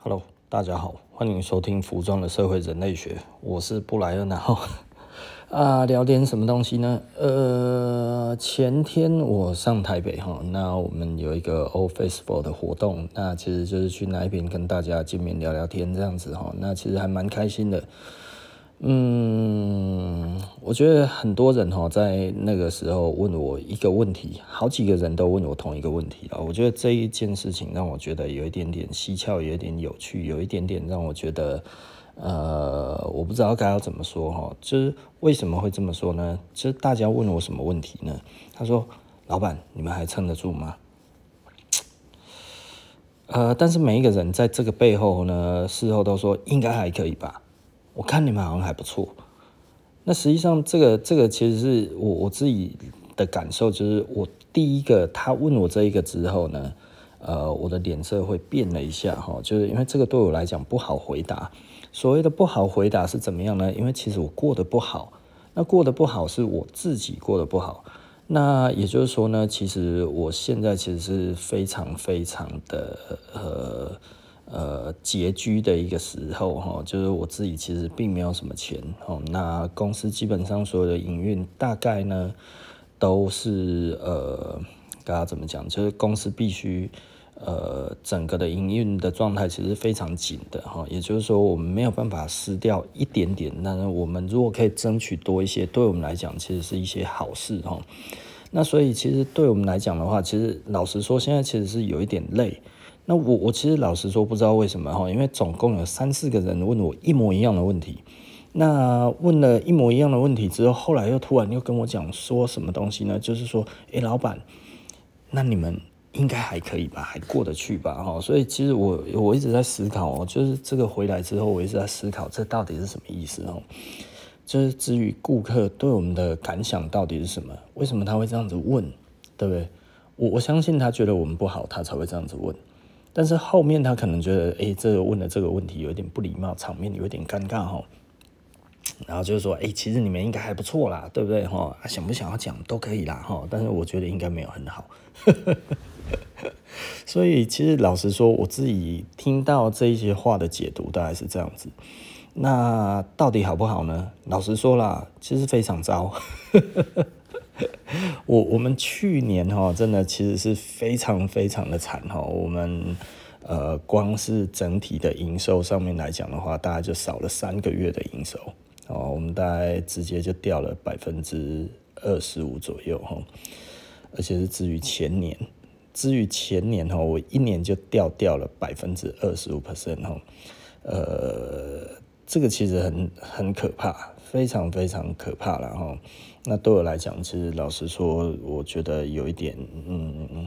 Hello，大家好，欢迎收听《服装的社会人类学》，我是布莱恩。然 后啊，聊点什么东西呢？呃，前天我上台北哈，那我们有一个 office for 的活动，那其实就是去那边跟大家见面聊聊天这样子哈，那其实还蛮开心的。嗯，我觉得很多人哈，在那个时候问我一个问题，好几个人都问我同一个问题啊。我觉得这一件事情让我觉得有一点点蹊跷，有一点有趣，有一点点让我觉得，呃，我不知道该要怎么说哈。就是为什么会这么说呢？就是大家问我什么问题呢？他说：“老板，你们还撑得住吗？” 呃，但是每一个人在这个背后呢，事后都说应该还可以吧。我看你们好像还不错，那实际上这个这个其实是我我自己的感受，就是我第一个他问我这一个之后呢，呃，我的脸色会变了一下哈，就是因为这个对我来讲不好回答。所谓的不好回答是怎么样呢？因为其实我过得不好，那过得不好是我自己过得不好，那也就是说呢，其实我现在其实是非常非常的呃。呃，拮据的一个时候哈，就是我自己其实并没有什么钱哦。那公司基本上所有的营运大概呢，都是呃，该要怎么讲？就是公司必须呃，整个的营运的状态其实非常紧的哈。也就是说，我们没有办法失掉一点点。那我们如果可以争取多一些，对我们来讲其实是一些好事哈。那所以其实对我们来讲的话，其实老实说，现在其实是有一点累。那我我其实老实说不知道为什么哈，因为总共有三四个人问我一模一样的问题，那问了一模一样的问题之后，后来又突然又跟我讲说什么东西呢？就是说，诶，老板，那你们应该还可以吧，还过得去吧？哈，所以其实我我一直在思考，就是这个回来之后，我一直在思考这到底是什么意思哦？就是至于顾客对我们的感想到底是什么？为什么他会这样子问？对不对？我我相信他觉得我们不好，他才会这样子问。但是后面他可能觉得，哎、这个问的这个问题有点不礼貌，场面有点尴尬哈。然后就是说，哎、其实你们应该还不错啦，对不对哈？想不想要讲都可以啦哈。但是我觉得应该没有很好。所以其实老实说，我自己听到这一些话的解读大概是这样子。那到底好不好呢？老实说啦，其实非常糟。我我们去年哈，真的其实是非常非常的惨哈。我们呃，光是整体的营收上面来讲的话，大概就少了三个月的营收哦。我们大概直接就掉了百分之二十五左右哈，而且是至于前年，至于前年哈，我一年就掉掉了百分之二十五 percent 哈。呃，这个其实很很可怕，非常非常可怕了哈。那对我来讲，其实老实说，我觉得有一点，嗯，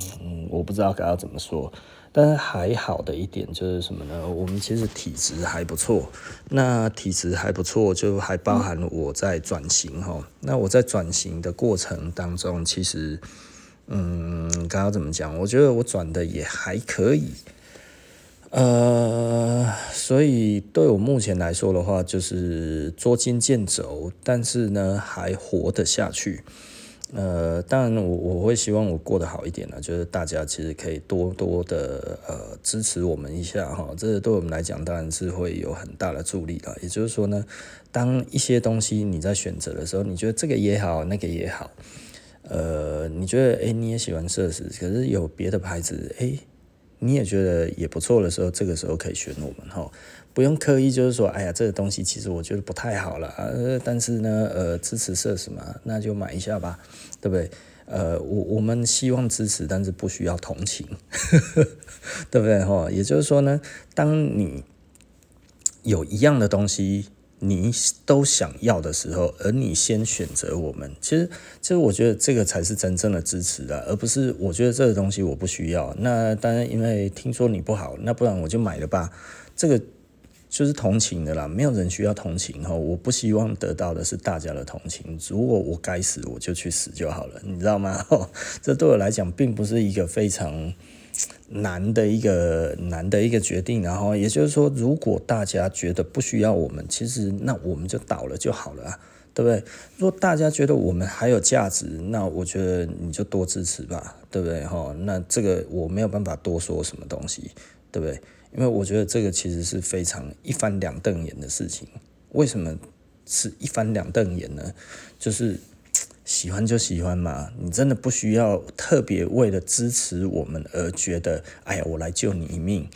我不知道该要怎么说。但是还好的一点就是什么呢？我们其实体质还不错。那体质还不错，就还包含我在转型哈。那我在转型的过程当中，其实，嗯，刚刚怎么讲？我觉得我转的也还可以。呃，所以对我目前来说的话，就是捉襟见肘，但是呢还活得下去。呃，当然我我会希望我过得好一点呢，就是大家其实可以多多的呃支持我们一下哈，这对我们来讲当然是会有很大的助力的。也就是说呢，当一些东西你在选择的时候，你觉得这个也好，那个也好，呃，你觉得诶你也喜欢设施，可是有别的牌子诶。你也觉得也不错的时候，这个时候可以选我们哈，不用刻意就是说，哎呀，这个东西其实我觉得不太好了，呃，但是呢，呃，支持设什么，那就买一下吧，对不对？呃，我我们希望支持，但是不需要同情，对不对哈？也就是说呢，当你有一样的东西。你都想要的时候，而你先选择我们，其实，其实我觉得这个才是真正的支持的，而不是我觉得这个东西我不需要。那当然，因为听说你不好，那不然我就买了吧。这个就是同情的啦，没有人需要同情哈。我不希望得到的是大家的同情。如果我该死，我就去死就好了，你知道吗？这对我来讲并不是一个非常。难的一个难的一个决定，然后也就是说，如果大家觉得不需要我们，其实那我们就倒了就好了啊，对不对？如果大家觉得我们还有价值，那我觉得你就多支持吧，对不对？哈，那这个我没有办法多说什么东西，对不对？因为我觉得这个其实是非常一翻两瞪眼的事情。为什么是一翻两瞪眼呢？就是喜欢就喜欢嘛，你真的不需要特别为了支持我们而觉得，哎呀，我来救你一命。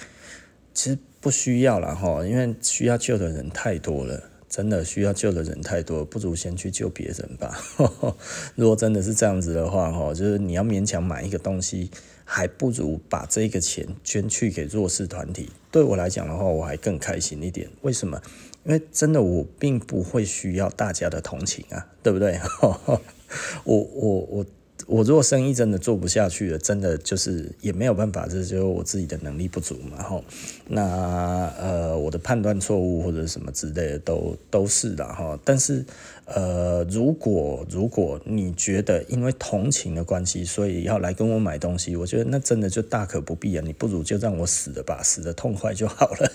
其实不需要了哈，因为需要救的人太多了。真的需要救的人太多，不如先去救别人吧。如果真的是这样子的话，哈，就是你要勉强买一个东西，还不如把这个钱捐去给弱势团体。对我来讲的话，我还更开心一点。为什么？因为真的我并不会需要大家的同情啊，对不对？我我我。我如果生意真的做不下去了，真的就是也没有办法，这就是我自己的能力不足嘛，吼。那呃，我的判断错误或者什么之类的都都是的哈。但是呃，如果如果你觉得因为同情的关系，所以要来跟我买东西，我觉得那真的就大可不必啊。你不如就让我死了吧，死得痛快就好了。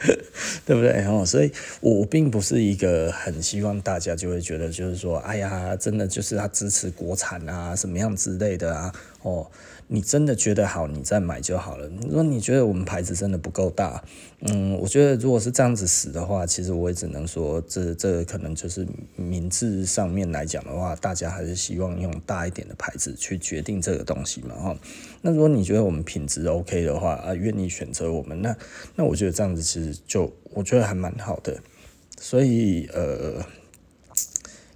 对不对？哦，所以我并不是一个很希望大家就会觉得，就是说，哎呀，真的就是他支持国产啊，什么样之类的啊，哦。你真的觉得好，你再买就好了。如果你觉得我们牌子真的不够大，嗯，我觉得如果是这样子死的话，其实我也只能说，这这可能就是名字上面来讲的话，大家还是希望用大一点的牌子去决定这个东西嘛，哈。那如果你觉得我们品质 OK 的话，啊，愿意选择我们，那那我觉得这样子其实就我觉得还蛮好的。所以呃，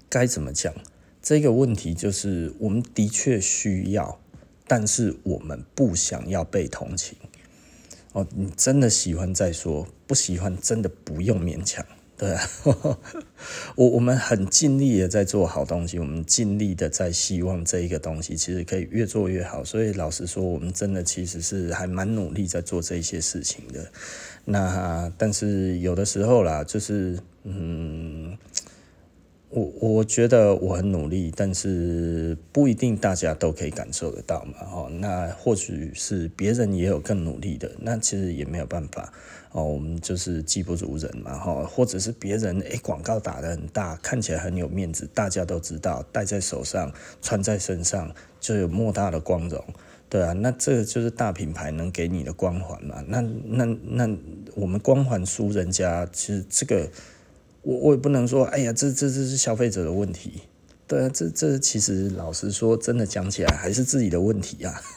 该怎么讲？这个问题就是我们的确需要。但是我们不想要被同情哦，你真的喜欢再说，不喜欢真的不用勉强，对啊，我我们很尽力的在做好东西，我们尽力的在希望这一个东西其实可以越做越好，所以老实说，我们真的其实是还蛮努力在做这些事情的。那但是有的时候啦，就是嗯。我我觉得我很努力，但是不一定大家都可以感受得到嘛，哦，那或许是别人也有更努力的，那其实也没有办法哦，我们就是技不如人嘛，哈，或者是别人诶广告打得很大，看起来很有面子，大家都知道，戴在手上，穿在身上就有莫大的光荣，对啊，那这个就是大品牌能给你的光环嘛，那那那我们光环输人家，其实这个。我我也不能说，哎呀，这这这是消费者的问题，对啊，这这其实老实说，真的讲起来还是自己的问题啊，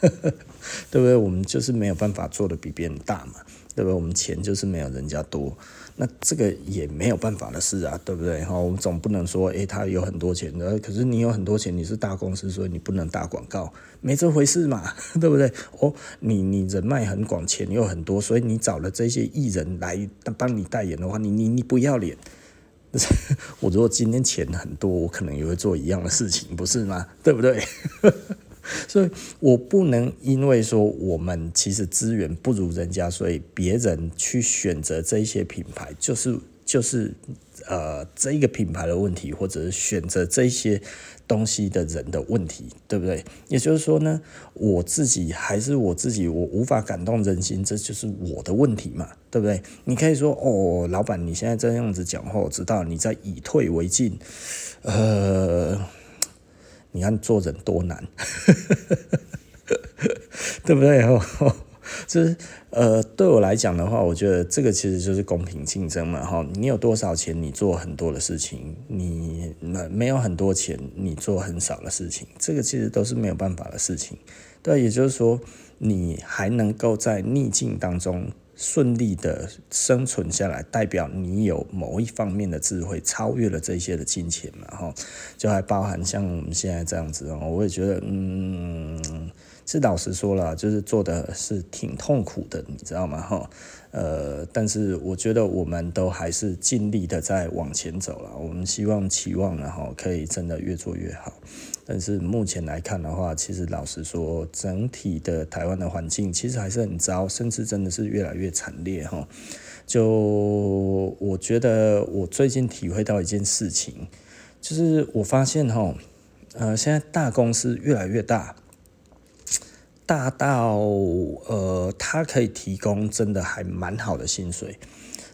对不对？我们就是没有办法做得比别人大嘛，对不对？我们钱就是没有人家多，那这个也没有办法的事啊，对不对？哈，我们总不能说，哎，他有很多钱的，可是你有很多钱，你是大公司，所以你不能打广告，没这回事嘛，对不对？哦，你你人脉很广，钱又很多，所以你找了这些艺人来帮你代言的话，你你你不要脸。我如果今天钱很多，我可能也会做一样的事情，不是吗？对不对？所以我不能因为说我们其实资源不如人家，所以别人去选择这些品牌，就是就是呃这一个品牌的问题，或者是选择这些。东西的人的问题，对不对？也就是说呢，我自己还是我自己，我无法感动人心，这就是我的问题嘛，对不对？你可以说哦，老板，你现在这样子讲话，我知道你在以退为进，呃，你看做人多难，对不对？就是呃，对我来讲的话，我觉得这个其实就是公平竞争嘛，哈。你有多少钱，你做很多的事情；你没没有很多钱，你做很少的事情。这个其实都是没有办法的事情。对，也就是说，你还能够在逆境当中顺利的生存下来，代表你有某一方面的智慧超越了这些的金钱嘛，哈。就还包含像我们现在这样子哦，我也觉得，嗯。是老实说了，就是做的是挺痛苦的，你知道吗？哈，呃，但是我觉得我们都还是尽力的在往前走了。我们希望期望然后可以真的越做越好。但是目前来看的话，其实老实说，整体的台湾的环境其实还是很糟，甚至真的是越来越惨烈哈。就我觉得我最近体会到一件事情，就是我发现哈，呃，现在大公司越来越大。大到呃，他可以提供真的还蛮好的薪水，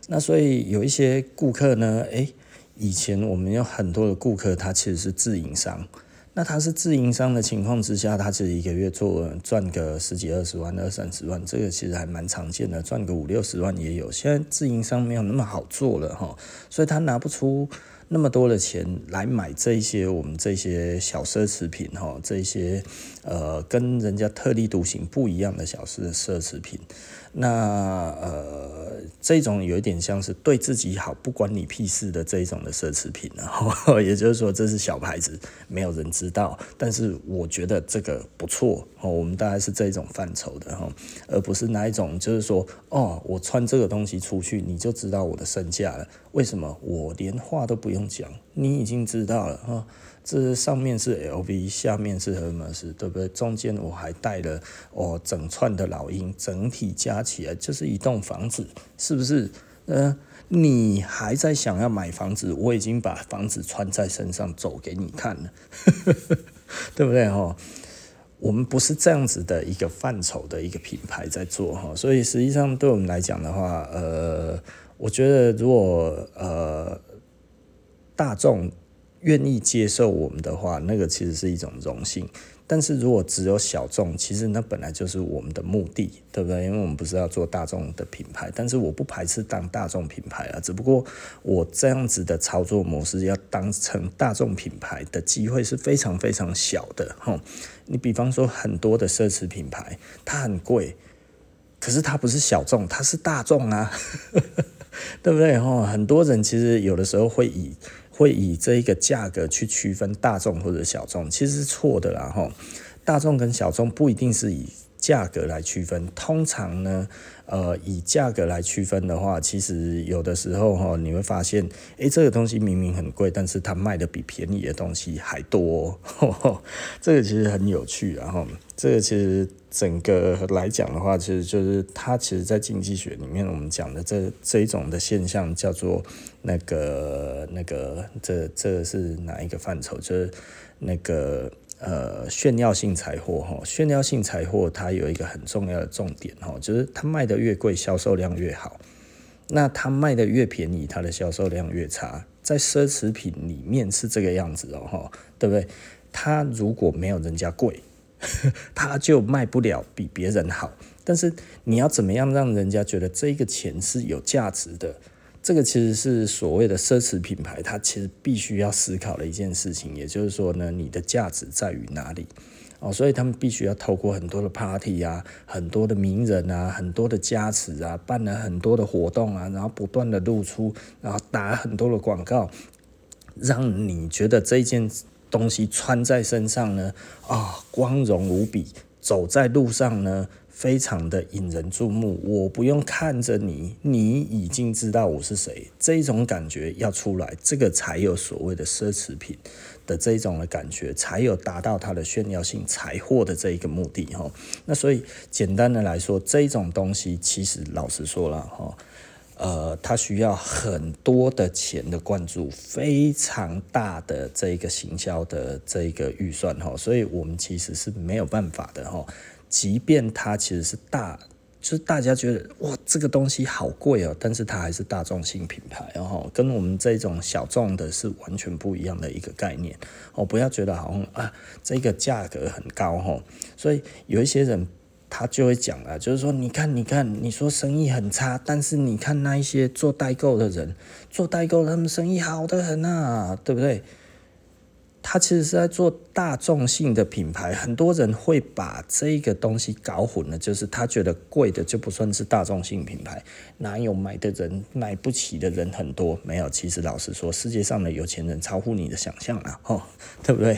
那所以有一些顾客呢，诶，以前我们有很多的顾客，他其实是自营商，那他是自营商的情况之下，他其实一个月做赚个十几二十万、二三十万，这个其实还蛮常见的，赚个五六十万也有。现在自营商没有那么好做了哈，所以他拿不出那么多的钱来买这一些我们这些小奢侈品哈，这些呃跟人家特立独行不一样的小奢奢侈品。那呃，这种有一点像是对自己好，不关你屁事的这一种的奢侈品，然 后也就是说这是小牌子，没有人知道，但是我觉得这个不错哦，我们大概是这种范畴的哈，而不是哪一种就是说哦，我穿这个东西出去，你就知道我的身价了，为什么？我连话都不用讲，你已经知道了哈。这上面是 LV，下面是 Hermes，对不对？中间我还带了哦整串的老鹰，整体加起来就是一栋房子，是不是？呃，你还在想要买房子？我已经把房子穿在身上走给你看了，对不对？哈，我们不是这样子的一个范畴的一个品牌在做哈，所以实际上对我们来讲的话，呃，我觉得如果呃大众。愿意接受我们的话，那个其实是一种荣幸。但是如果只有小众，其实那本来就是我们的目的，对不对？因为我们不是要做大众的品牌，但是我不排斥当大众品牌啊。只不过我这样子的操作模式，要当成大众品牌的机会是非常非常小的。哈，你比方说很多的奢侈品牌，它很贵，可是它不是小众，它是大众啊，对不对？哈，很多人其实有的时候会以。会以这一个价格去区分大众或者小众，其实是错的啦哈。大众跟小众不一定是以价格来区分，通常呢，呃，以价格来区分的话，其实有的时候哈，你会发现，诶，这个东西明明很贵，但是它卖的比便宜的东西还多，呵呵，这个其实很有趣，然后这个其实整个来讲的话，其实就是它其实在经济学里面我们讲的这这一种的现象叫做那个那个这这是哪一个范畴？就是那个。呃，炫耀性财货哈，炫耀性财货它有一个很重要的重点哈，就是它卖的越贵，销售量越好；那它卖的越便宜，它的销售量越差。在奢侈品里面是这个样子哦哈，对不对？它如果没有人家贵，它就卖不了比别人好。但是你要怎么样让人家觉得这个钱是有价值的？这个其实是所谓的奢侈品牌，它其实必须要思考的一件事情，也就是说呢，你的价值在于哪里？哦，所以他们必须要透过很多的 party 啊，很多的名人啊，很多的加持啊，办了很多的活动啊，然后不断的露出，然后打很多的广告，让你觉得这件东西穿在身上呢，啊、光荣无比，走在路上呢。非常的引人注目，我不用看着你，你已经知道我是谁。这种感觉要出来，这个才有所谓的奢侈品的这种的感觉，才有达到它的炫耀性财货的这一个目的哈。那所以简单的来说，这种东西其实老实说了哈，呃，它需要很多的钱的灌注，非常大的这个行销的这个预算哈，所以我们其实是没有办法的哈。即便它其实是大，就是大家觉得哇，这个东西好贵哦，但是它还是大众性品牌，然后跟我们这种小众的是完全不一样的一个概念哦。不要觉得好像啊，这个价格很高哈，所以有一些人他就会讲啊，就是说你看，你看，你说生意很差，但是你看那一些做代购的人，做代购他们生意好的很啊，对不对？他其实是在做大众性的品牌，很多人会把这个东西搞混了，就是他觉得贵的就不算是大众性品牌，哪有买的人买不起的人很多？没有，其实老实说，世界上的有钱人超乎你的想象了，吼，对不对？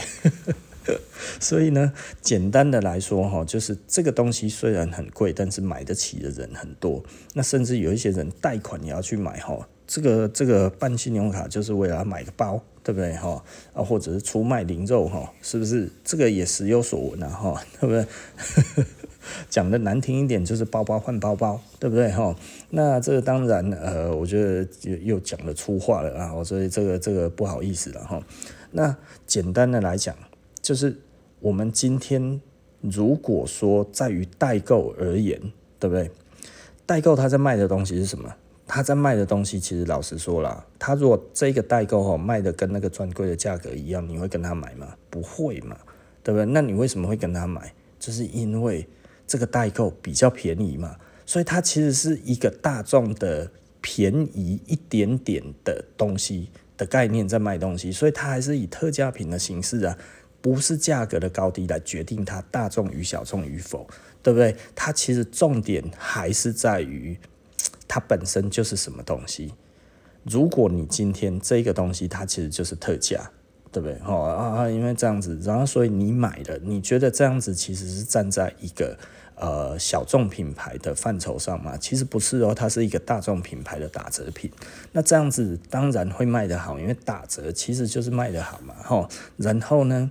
所以呢，简单的来说，哈，就是这个东西虽然很贵，但是买得起的人很多，那甚至有一些人贷款也要去买，哈。这个这个办信用卡就是为了买个包，对不对哈？啊，或者是出卖灵肉哈，是不是？这个也时有所闻啊哈，对不对？讲的难听一点就是包包换包包，对不对哈？那这个当然呃，我觉得又又讲了粗话了啊，所以这个这个不好意思了哈。那简单的来讲，就是我们今天如果说在于代购而言，对不对？代购他在卖的东西是什么？他在卖的东西，其实老实说了，他如果这个代购哈卖的跟那个专柜的价格一样，你会跟他买吗？不会嘛，对不对？那你为什么会跟他买？就是因为这个代购比较便宜嘛，所以它其实是一个大众的便宜一点点的东西的概念在卖东西，所以它还是以特价品的形式啊，不是价格的高低来决定它大众与小众与否，对不对？它其实重点还是在于。它本身就是什么东西？如果你今天这个东西它其实就是特价，对不对？哦啊啊，因为这样子，然后所以你买的，你觉得这样子其实是站在一个呃小众品牌的范畴上吗？其实不是哦，它是一个大众品牌的打折品。那这样子当然会卖得好，因为打折其实就是卖得好嘛。吼，然后呢，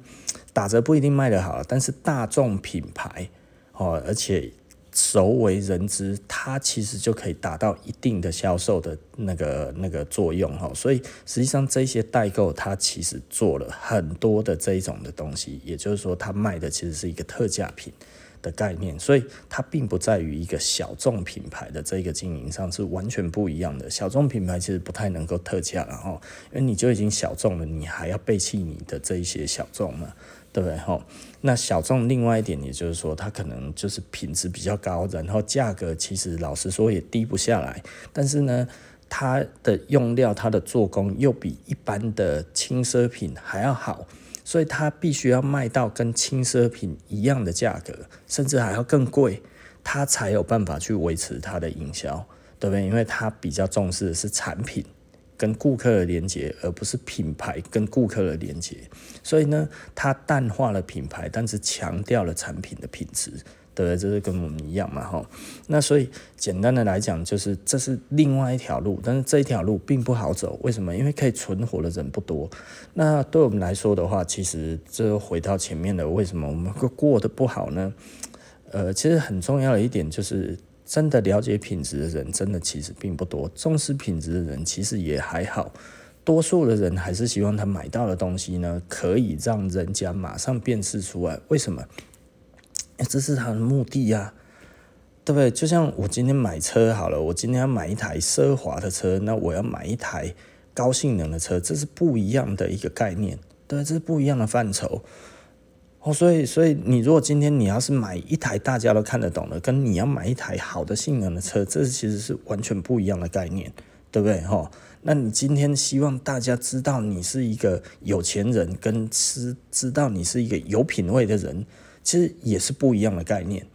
打折不一定卖得好，但是大众品牌哦，而且。熟为人知，它其实就可以达到一定的销售的那个那个作用哈，所以实际上这些代购它其实做了很多的这一种的东西，也就是说它卖的其实是一个特价品的概念，所以它并不在于一个小众品牌的这个经营上是完全不一样的。小众品牌其实不太能够特价，然后因为你就已经小众了，你还要背弃你的这一些小众嘛。对不对？那小众另外一点，也就是说，它可能就是品质比较高，然后价格其实老实说也低不下来。但是呢，它的用料、它的做工又比一般的轻奢品还要好，所以它必须要卖到跟轻奢品一样的价格，甚至还要更贵，它才有办法去维持它的营销，对不对？因为它比较重视的是产品。跟顾客的连接，而不是品牌跟顾客的连接，所以呢，它淡化了品牌，但是强调了产品的品质，对？这是跟我们一样嘛，哈。那所以简单的来讲，就是这是另外一条路，但是这一条路并不好走。为什么？因为可以存活的人不多。那对我们来说的话，其实这回到前面的，为什么我们会过得不好呢？呃，其实很重要的一点就是。真的了解品质的人，真的其实并不多；重视品质的人，其实也还好。多数的人还是希望他买到的东西呢，可以让人家马上辨识出来。为什么？这是他的目的呀，对不对？就像我今天买车好了，我今天要买一台奢华的车，那我要买一台高性能的车，这是不一样的一个概念，对，这是不一样的范畴。哦，所以，所以你如果今天你要是买一台大家都看得懂的，跟你要买一台好的性能的车，这其实是完全不一样的概念，对不对？哈，那你今天希望大家知道你是一个有钱人，跟知知道你是一个有品味的人，其实也是不一样的概念。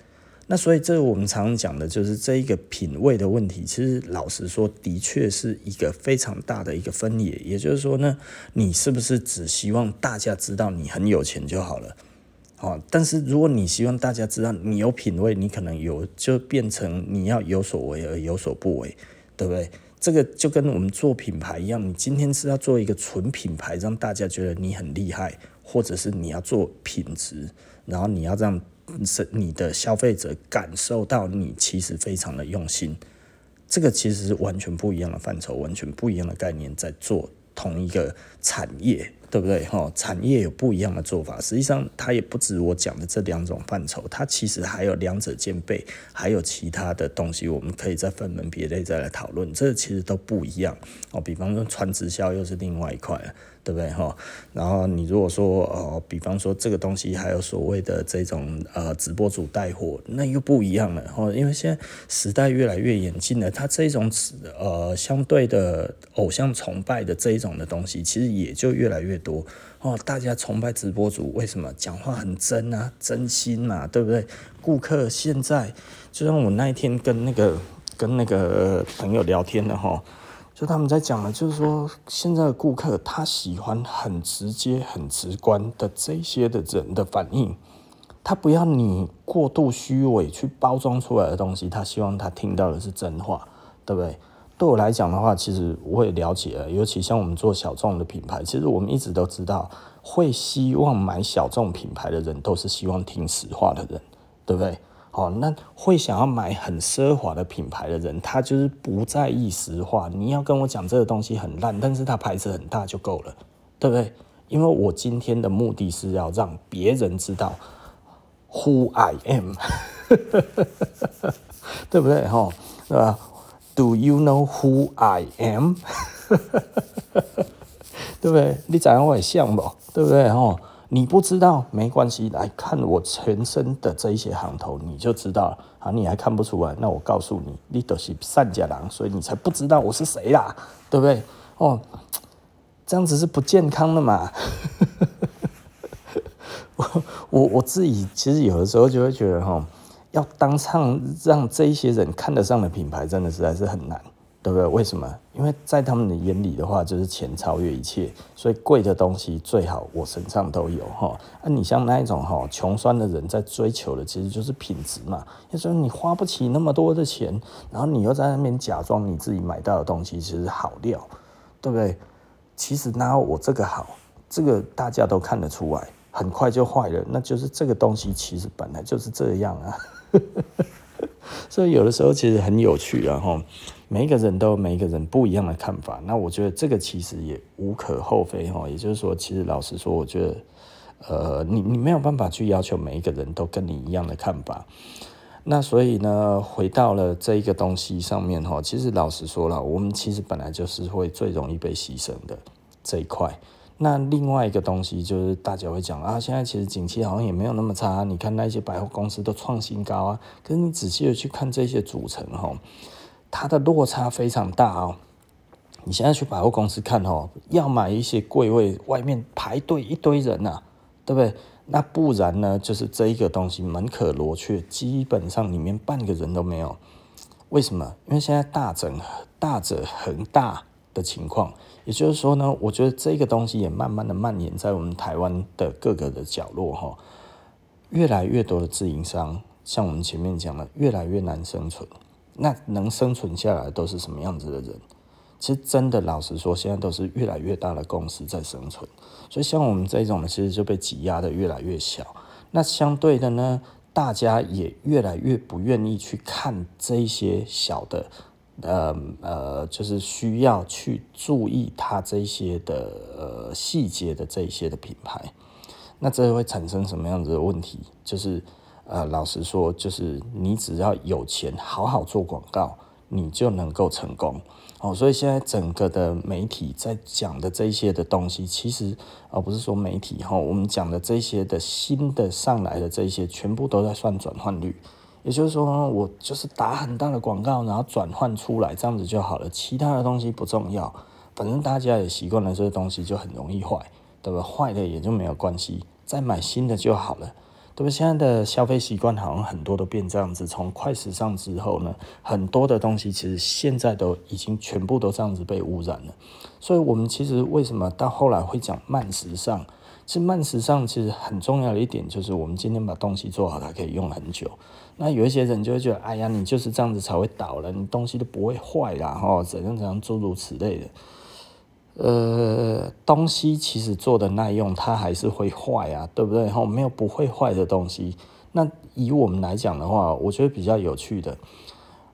那所以，这我们常常讲的就是这一个品味的问题。其实老实说，的确是一个非常大的一个分野。也就是说呢，你是不是只希望大家知道你很有钱就好了？哦，但是如果你希望大家知道你有品味，你可能有就变成你要有所为而有所不为，对不对？这个就跟我们做品牌一样，你今天是要做一个纯品牌，让大家觉得你很厉害，或者是你要做品质，然后你要让你的消费者感受到你其实非常的用心，这个其实是完全不一样的范畴，完全不一样的概念，在做同一个产业。对不对？哈，产业有不一样的做法。实际上，它也不止我讲的这两种范畴，它其实还有两者兼备，还有其他的东西，我们可以再分门别类再来讨论。这其实都不一样哦。比方说，传直销又是另外一块了。对不对哈？然后你如果说呃，比方说这个东西还有所谓的这种呃直播主带货，那又不一样了哈。因为现在时代越来越演进了，它这种呃相对的偶像崇拜的这一种的东西，其实也就越来越多哦。大家崇拜直播主，为什么？讲话很真啊，真心嘛，对不对？顾客现在就像我那一天跟那个跟那个朋友聊天的哈。就他们在讲的，就是说现在的顾客他喜欢很直接、很直观的这些的人的反应，他不要你过度虚伪去包装出来的东西，他希望他听到的是真话，对不对？对我来讲的话，其实我也了解了，尤其像我们做小众的品牌，其实我们一直都知道，会希望买小众品牌的人，都是希望听实话的人，对不对？哦，那会想要买很奢华的品牌的人，他就是不在意实话。你要跟我讲这个东西很烂，但是它牌子很大就够了，对不对？因为我今天的目的是要让别人知道 Who I am，对不对？哈，对吧？Do you know who I am？对不对？你长得我也像不？对不对？哦，你不知道没关系，来看我全身的这一些行头，你就知道了。啊，你还看不出来？那我告诉你，你都是善假郎，所以你才不知道我是谁啦，对不对？哦，这样子是不健康的嘛。我我我自己其实有的时候就会觉得，哈，要当上让这一些人看得上的品牌，真的实在是很难。对不对？为什么？因为在他们的眼里的话，就是钱超越一切，所以贵的东西最好我身上都有哈。啊，你像那一种哈穷酸的人在追求的，其实就是品质嘛。就说你花不起那么多的钱，然后你又在那边假装你自己买到的东西其实好料，对不对？其实哪我这个好，这个大家都看得出来，很快就坏了，那就是这个东西其实本来就是这样啊。所以有的时候其实很有趣啊，哈。每一个人都有每一个人不一样的看法，那我觉得这个其实也无可厚非哈。也就是说，其实老实说，我觉得，呃，你你没有办法去要求每一个人都跟你一样的看法。那所以呢，回到了这一个东西上面哈，其实老实说了，我们其实本来就是会最容易被牺牲的这一块。那另外一个东西就是大家会讲啊，现在其实景气好像也没有那么差，你看那些百货公司都创新高啊，可是你仔细的去看这些组成哈。它的落差非常大哦！你现在去百货公司看哦，要买一些柜位，外面排队一堆人呐、对不对？那不然呢，就是这一个东西门可罗雀，基本上里面半个人都没有。为什么？因为现在大整大者恒大的情况，也就是说呢，我觉得这个东西也慢慢的蔓延在我们台湾的各个的角落哈，越来越多的自营商，像我们前面讲的，越来越难生存。那能生存下来都是什么样子的人？其实真的老实说，现在都是越来越大的公司在生存，所以像我们这种呢，其实就被挤压得越来越小。那相对的呢，大家也越来越不愿意去看这一些小的，呃呃，就是需要去注意它这些的呃细节的这一些的品牌。那这会产生什么样子的问题？就是。呃，老实说，就是你只要有钱，好好做广告，你就能够成功。哦，所以现在整个的媒体在讲的这些的东西，其实而、呃、不是说媒体哈、我们讲的这些的新的上来的这些，全部都在算转换率。也就是说，我就是打很大的广告，然后转换出来这样子就好了，其他的东西不重要。反正大家也习惯了这些东西，就很容易坏，对吧？坏的也就没有关系，再买新的就好了。对不？现在的消费习惯好像很多都变这样子。从快时尚之后呢，很多的东西其实现在都已经全部都这样子被污染了。所以，我们其实为什么到后来会讲慢时尚？其实慢时尚其实很重要的一点就是，我们今天把东西做好，它可以用很久。那有一些人就会觉得，哎呀，你就是这样子才会倒了，你东西都不会坏啦，哈，怎样怎样诸如此类的。呃，东西其实做的耐用，它还是会坏啊，对不对？然后，没有不会坏的东西。那以我们来讲的话，我觉得比较有趣的，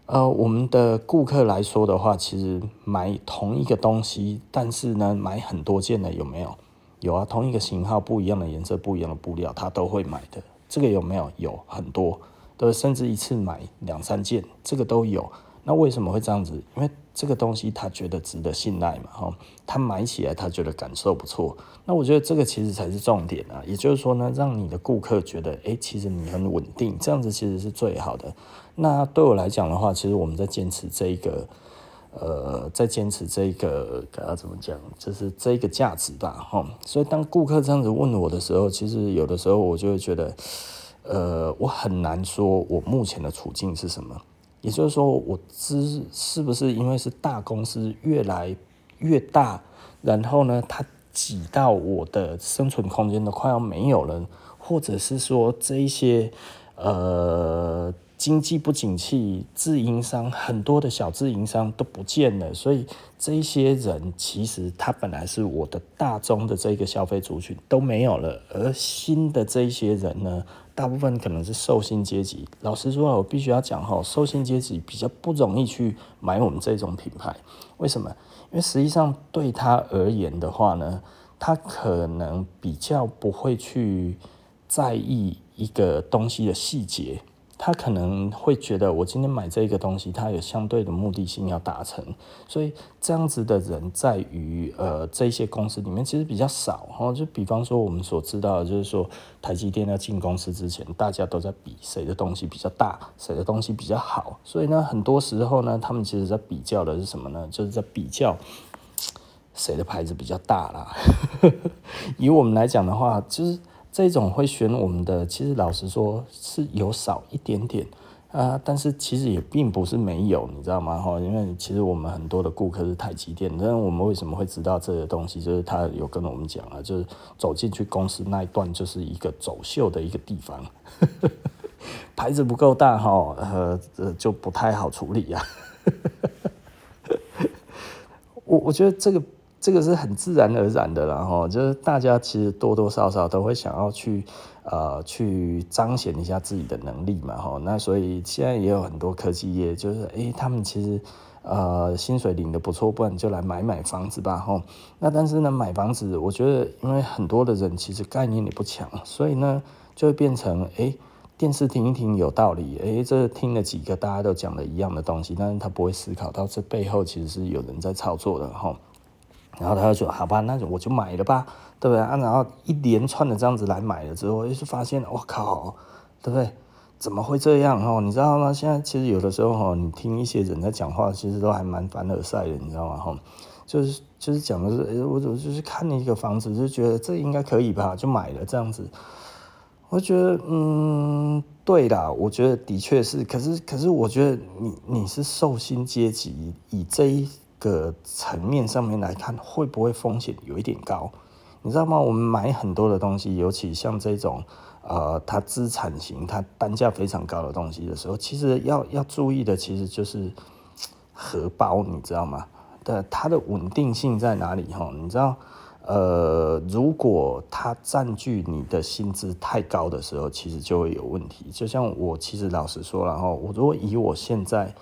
呃，我们的顾客来说的话，其实买同一个东西，但是呢，买很多件的有没有？有啊，同一个型号，不一样的颜色，不一样的布料，他都会买的。这个有没有？有很多，对，甚至一次买两三件，这个都有。那为什么会这样子？因为这个东西他觉得值得信赖嘛，哈，他买起来他觉得感受不错。那我觉得这个其实才是重点啊，也就是说呢，让你的顾客觉得，哎，其实你很稳定，这样子其实是最好的。那对我来讲的话，其实我们在坚持这一个，呃，在坚持这一个该怎么讲，就是这一个价值吧，哈。所以当顾客这样子问我的时候，其实有的时候我就会觉得，呃，我很难说我目前的处境是什么。也就是说，我知是不是因为是大公司越来越大，然后呢，它挤到我的生存空间都快要没有了，或者是说这一些呃经济不景气，自营商很多的小自营商都不见了，所以这些人其实他本来是我的大宗的这个消费族群都没有了，而新的这些人呢？大部分可能是受薪阶级。老实说，我必须要讲哈，受薪阶级比较不容易去买我们这种品牌。为什么？因为实际上对他而言的话呢，他可能比较不会去在意一个东西的细节。他可能会觉得我今天买这个东西，他有相对的目的性要达成，所以这样子的人在于呃这些公司里面其实比较少哈。就比方说我们所知道的，就是说台积电要进公司之前，大家都在比谁的东西比较大，谁的东西比较好。所以呢，很多时候呢，他们其实在比较的是什么呢？就是在比较谁的牌子比较大啦。以我们来讲的话，就是。这种会选我们的，其实老实说是有少一点点啊，但是其实也并不是没有，你知道吗？哈，因为其实我们很多的顾客是台积电，但我们为什么会知道这个东西？就是他有跟我们讲了，就是走进去公司那一段就是一个走秀的一个地方，牌子不够大哈，呃，就不太好处理呀。我我觉得这个。这个是很自然而然的，然后就是大家其实多多少少都会想要去呃去彰显一下自己的能力嘛，哈。那所以现在也有很多科技业，就是诶，他们其实呃薪水领得不错，不然就来买买房子吧，哈。那但是呢，买房子，我觉得因为很多的人其实概念也不强，所以呢就会变成诶电视听一听有道理，诶这听了几个大家都讲的一样的东西，但是他不会思考到这背后其实是有人在操作的，哈。然后他就说：“好吧，那我就买了吧，对不对啊？”然后一连串的这样子来买了之后，就发现，我靠，对不对？怎么会这样？哦，你知道吗？现在其实有的时候哈，你听一些人在讲话，其实都还蛮凡尔赛的，你知道吗？哈，就是就是讲的是，我我就是看了一个房子，就觉得这应该可以吧，就买了这样子。我觉得，嗯，对啦，我觉得的确是。可是可是，我觉得你你是受薪阶级，以这一。个层面上面来看，会不会风险有一点高？你知道吗？我们买很多的东西，尤其像这种呃，它资产型、它单价非常高的东西的时候，其实要要注意的，其实就是荷包，你知道吗？的它的稳定性在哪里？哈，你知道，呃，如果它占据你的薪资太高的时候，其实就会有问题。就像我其实老实说了哈，我如果以我现在。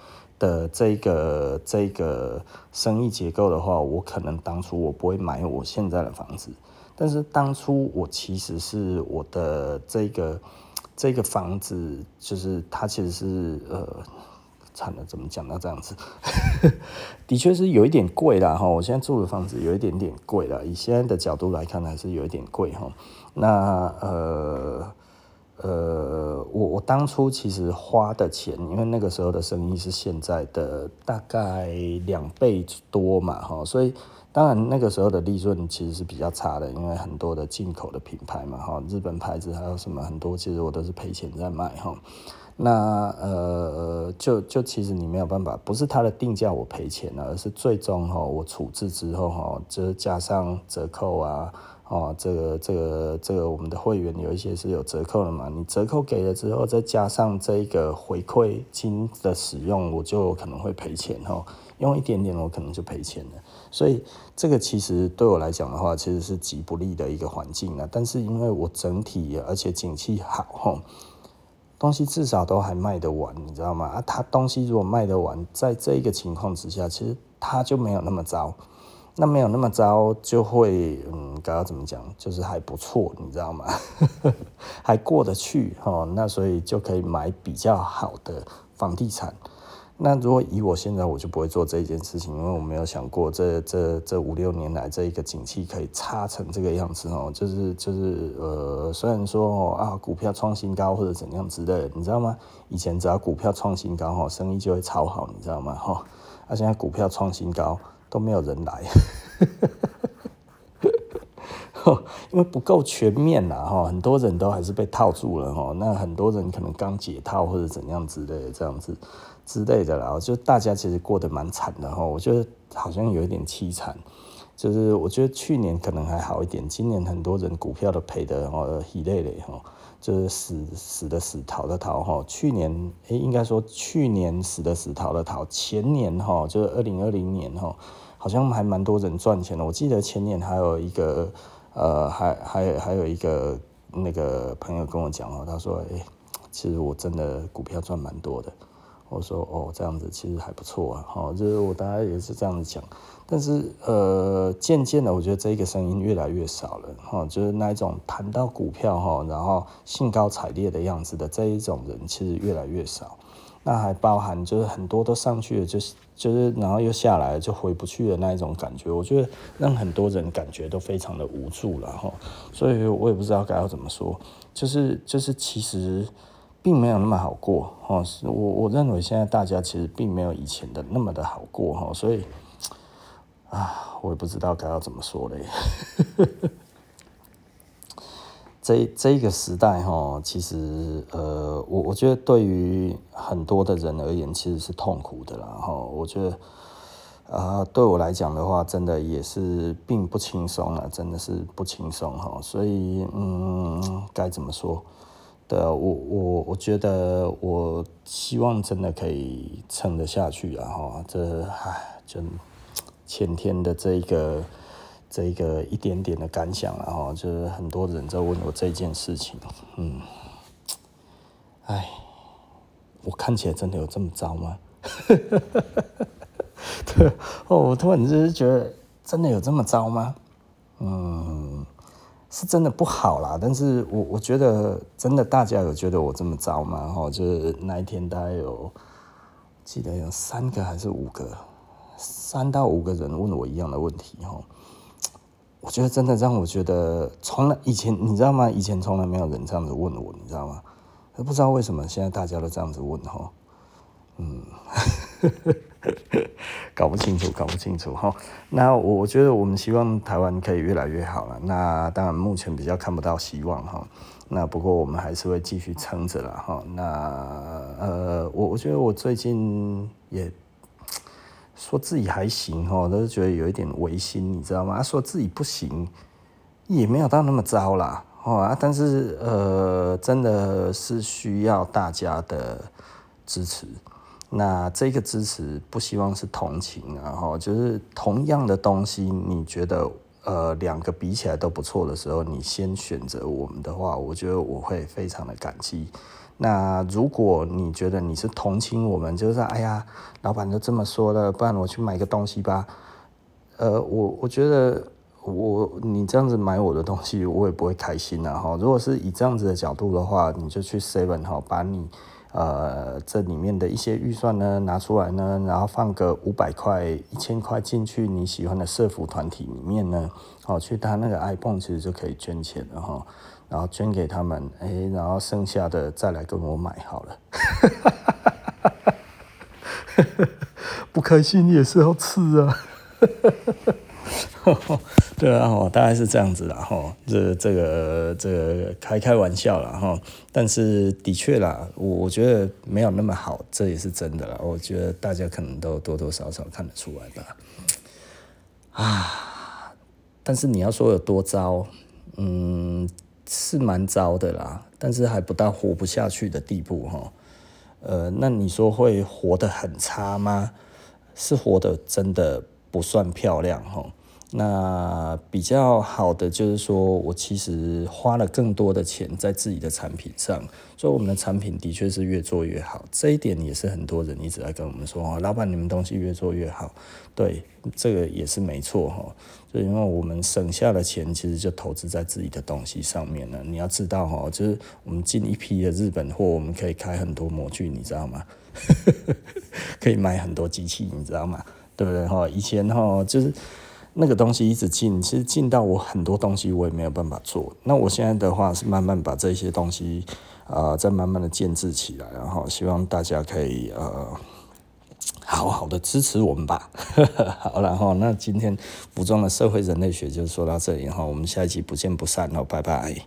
的这个这个生意结构的话，我可能当初我不会买我现在的房子，但是当初我其实是我的这个这个房子，就是它其实是呃，惨了，怎么讲到这样子？的确是有一点贵啦哈，我现在住的房子有一点点贵了，以现在的角度来看还是有一点贵哈。那呃。呃，我我当初其实花的钱，因为那个时候的生意是现在的大概两倍多嘛，哈，所以当然那个时候的利润其实是比较差的，因为很多的进口的品牌嘛，哈，日本牌子还有什么很多，其实我都是赔钱在卖，哈。那呃，就就其实你没有办法，不是它的定价我赔钱了，而是最终哈我处置之后哈，就是加上折扣啊。哦，这个这个这个，我们的会员有一些是有折扣的嘛？你折扣给了之后，再加上这个回馈金的使用，我就可能会赔钱哦。用一点点，我可能就赔钱了。所以这个其实对我来讲的话，其实是极不利的一个环境啊。但是因为我整体而且景气好，吼，东西至少都还卖得完，你知道吗？啊，它东西如果卖得完，在这个情况之下，其实它就没有那么糟。那没有那么糟，就会嗯，刚刚怎么讲，就是还不错，你知道吗？还过得去哦。那所以就可以买比较好的房地产。那如果以我现在，我就不会做这件事情，因为我没有想过这这这五六年来这一个景气可以差成这个样子哦。就是就是呃，虽然说啊，股票创新高或者怎样之类的，你知道吗？以前只要股票创新高哈，生意就会超好，你知道吗？哈，那现在股票创新高。都没有人来，因为不够全面啦哈，很多人都还是被套住了哈。那很多人可能刚解套或者怎样之类的，这样子之类的啦，就大家其实过得蛮惨的哈。我觉得好像有一点凄惨，就是我觉得去年可能还好一点，今年很多人股票都赔的哦，一累累哈。就是死死的死，逃的逃哈。去年诶、欸，应该说去年死的死，逃的逃。前年哈，就是二零二零年哈，好像还蛮多人赚钱的。我记得前年还有一个呃，还还有还有一个那个朋友跟我讲哦，他说诶、其实我真的股票赚蛮多的。我说哦，这样子其实还不错啊，哈，就是我大概也是这样子讲。但是呃，渐渐的，我觉得这个声音越来越少了，哈，就是那一种谈到股票哈，然后兴高采烈的样子的这一种人，其实越来越少。那还包含就是很多都上去了，就是就是然后又下来，就回不去的那一种感觉，我觉得让很多人感觉都非常的无助了哈。所以我也不知道该要怎么说，就是就是其实并没有那么好过哈。我我认为现在大家其实并没有以前的那么的好过哈，所以啊，我也不知道该要怎么说嘞。这这个时代哈，其实呃，我我觉得对于很多的人而言，其实是痛苦的啦哈。我觉得啊、对我来讲的话，真的也是并不轻松了，真的是不轻松哈。所以嗯，该怎么说？对，我我我觉得我希望真的可以撑得下去啊哈。这唉，就前天的这一个。这个一点点的感想，然后就是很多人在问我这件事情，嗯，哎，我看起来真的有这么糟吗？对，哦，我突然就是觉得真的有这么糟吗？嗯，是真的不好啦，但是我我觉得真的大家有觉得我这么糟吗？哈，就是那一天大概有记得有三个还是五个，三到五个人问我一样的问题，哈。我觉得真的让我觉得，从来以前你知道吗？以前从来没有人这样子问我，你知道吗？不知道为什么现在大家都这样子问哈，嗯，搞不清楚，搞不清楚哈。那我觉得我们希望台湾可以越来越好了。那当然目前比较看不到希望哈。那不过我们还是会继续撑着了哈。那呃，我我觉得我最近也。说自己还行哦，都是觉得有一点违心，你知道吗？说自己不行，也没有到那么糟啦，哦，但是呃，真的是需要大家的支持。那这个支持不希望是同情，然后就是同样的东西，你觉得呃两个比起来都不错的时候，你先选择我们的话，我觉得我会非常的感激。那如果你觉得你是同情我们，就是哎呀，老板都这么说了，不然我去买个东西吧。呃，我我觉得我你这样子买我的东西，我也不会开心啊哈。如果是以这样子的角度的话，你就去 Seven 哈，把你呃这里面的一些预算呢拿出来呢，然后放个五百块、一千块进去你喜欢的社福团体里面呢，哦，去他那个 iPhone 其实就可以捐钱了哈。然后捐给他们，哎，然后剩下的再来跟我买好了。不开心也是要吃啊。对啊，大概是这样子啦，哈，这这个这个开开玩笑啦，哈。但是的确啦，我我觉得没有那么好，这也是真的啦。我觉得大家可能都多多少少看得出来吧。啊，但是你要说有多糟，嗯。是蛮糟的啦，但是还不到活不下去的地步哈。呃，那你说会活得很差吗？是活得真的不算漂亮哈。那比较好的就是说，我其实花了更多的钱在自己的产品上，所以我们的产品的确是越做越好。这一点也是很多人一直在跟我们说哦，老板你们东西越做越好。对，这个也是没错哈。就因为我们省下的钱，其实就投资在自己的东西上面了。你要知道哈，就是我们进一批的日本货，我们可以开很多模具，你知道吗？可以买很多机器，你知道吗？对不对哈？以前哈就是。那个东西一直进，其实进到我很多东西我也没有办法做。那我现在的话是慢慢把这些东西啊、再慢慢的建制起来，然后希望大家可以呃好好的支持我们吧。好，然后那今天服装的社会人类学就说到这里哈，我们下一期不见不散哦，拜拜。